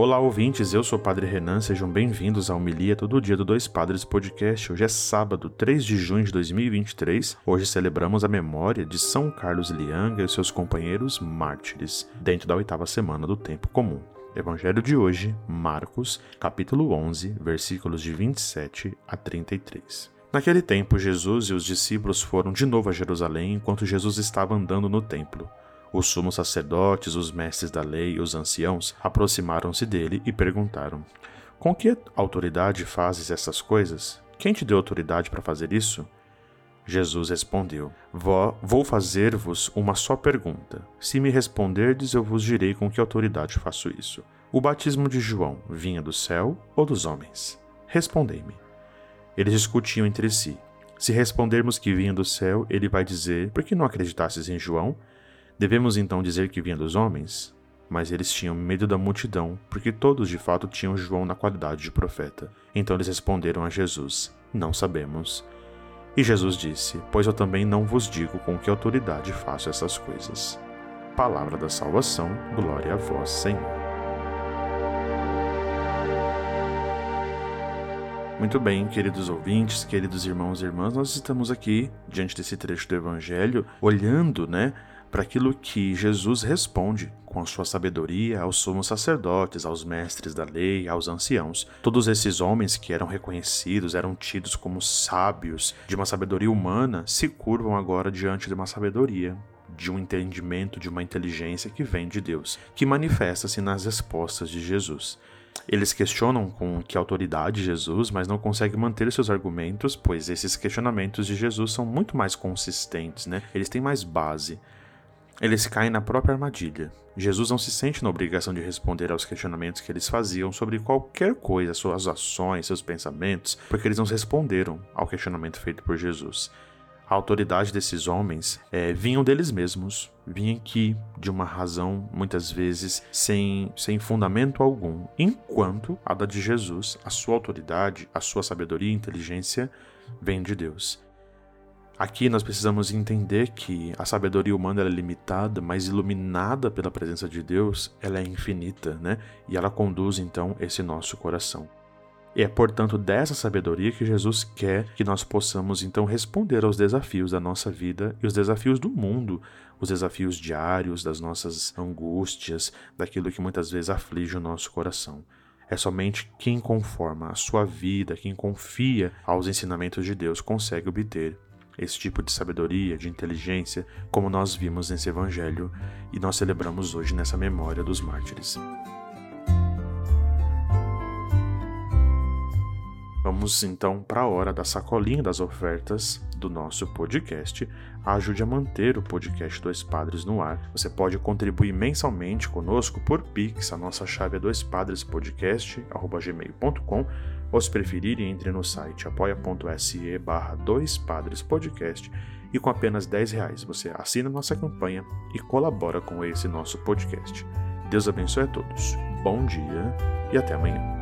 Olá, ouvintes, eu sou o Padre Renan, sejam bem-vindos à Homilia Todo Dia do Dois Padres Podcast. Hoje é sábado, 3 de junho de 2023. Hoje celebramos a memória de São Carlos Lianga e seus companheiros mártires, dentro da oitava semana do Tempo Comum. Evangelho de hoje, Marcos, capítulo 11, versículos de 27 a 33. Naquele tempo, Jesus e os discípulos foram de novo a Jerusalém enquanto Jesus estava andando no templo. Os sumos sacerdotes, os mestres da lei e os anciãos aproximaram-se dele e perguntaram: Com que autoridade fazes essas coisas? Quem te deu autoridade para fazer isso? Jesus respondeu: Vou fazer-vos uma só pergunta. Se me responderdes, eu vos direi com que autoridade faço isso. O batismo de João vinha do céu ou dos homens? Respondei-me. Eles discutiam entre si. Se respondermos que vinha do céu, ele vai dizer: Por que não acreditastes em João? Devemos então dizer que vinha dos homens? Mas eles tinham medo da multidão, porque todos de fato tinham João na qualidade de profeta. Então eles responderam a Jesus: Não sabemos. E Jesus disse: Pois eu também não vos digo com que autoridade faço essas coisas. Palavra da salvação, glória a vós, Senhor. Muito bem, queridos ouvintes, queridos irmãos e irmãs, nós estamos aqui diante desse trecho do Evangelho, olhando, né, para aquilo que Jesus responde com a sua sabedoria aos sumos sacerdotes, aos mestres da lei, aos anciãos. Todos esses homens que eram reconhecidos, eram tidos como sábios de uma sabedoria humana, se curvam agora diante de uma sabedoria de um entendimento, de uma inteligência que vem de Deus, que manifesta-se nas respostas de Jesus. Eles questionam com que autoridade Jesus, mas não conseguem manter seus argumentos, pois esses questionamentos de Jesus são muito mais consistentes, né? Eles têm mais base. Eles caem na própria armadilha. Jesus não se sente na obrigação de responder aos questionamentos que eles faziam sobre qualquer coisa, suas ações, seus pensamentos, porque eles não responderam ao questionamento feito por Jesus. A autoridade desses homens é, vinham deles mesmos, vinha aqui de uma razão, muitas vezes, sem, sem fundamento algum, enquanto a da de Jesus, a sua autoridade, a sua sabedoria e inteligência, vem de Deus. Aqui nós precisamos entender que a sabedoria humana é limitada, mas iluminada pela presença de Deus, ela é infinita, né? E ela conduz então esse nosso coração. E é portanto dessa sabedoria que Jesus quer que nós possamos então responder aos desafios da nossa vida e os desafios do mundo, os desafios diários das nossas angústias, daquilo que muitas vezes aflige o nosso coração. É somente quem conforma a sua vida, quem confia aos ensinamentos de Deus, consegue obter esse tipo de sabedoria, de inteligência, como nós vimos nesse evangelho e nós celebramos hoje nessa memória dos mártires. Vamos então para a hora da sacolinha das ofertas do nosso podcast. Ajude a manter o podcast Dois Padres no ar. Você pode contribuir mensalmente conosco por Pix. A nossa chave é doispadrespodcast.gmail.com ou se preferirem, entre no site apoia.se barra Dois e com apenas 10 reais você assina nossa campanha e colabora com esse nosso podcast. Deus abençoe a todos. Bom dia e até amanhã.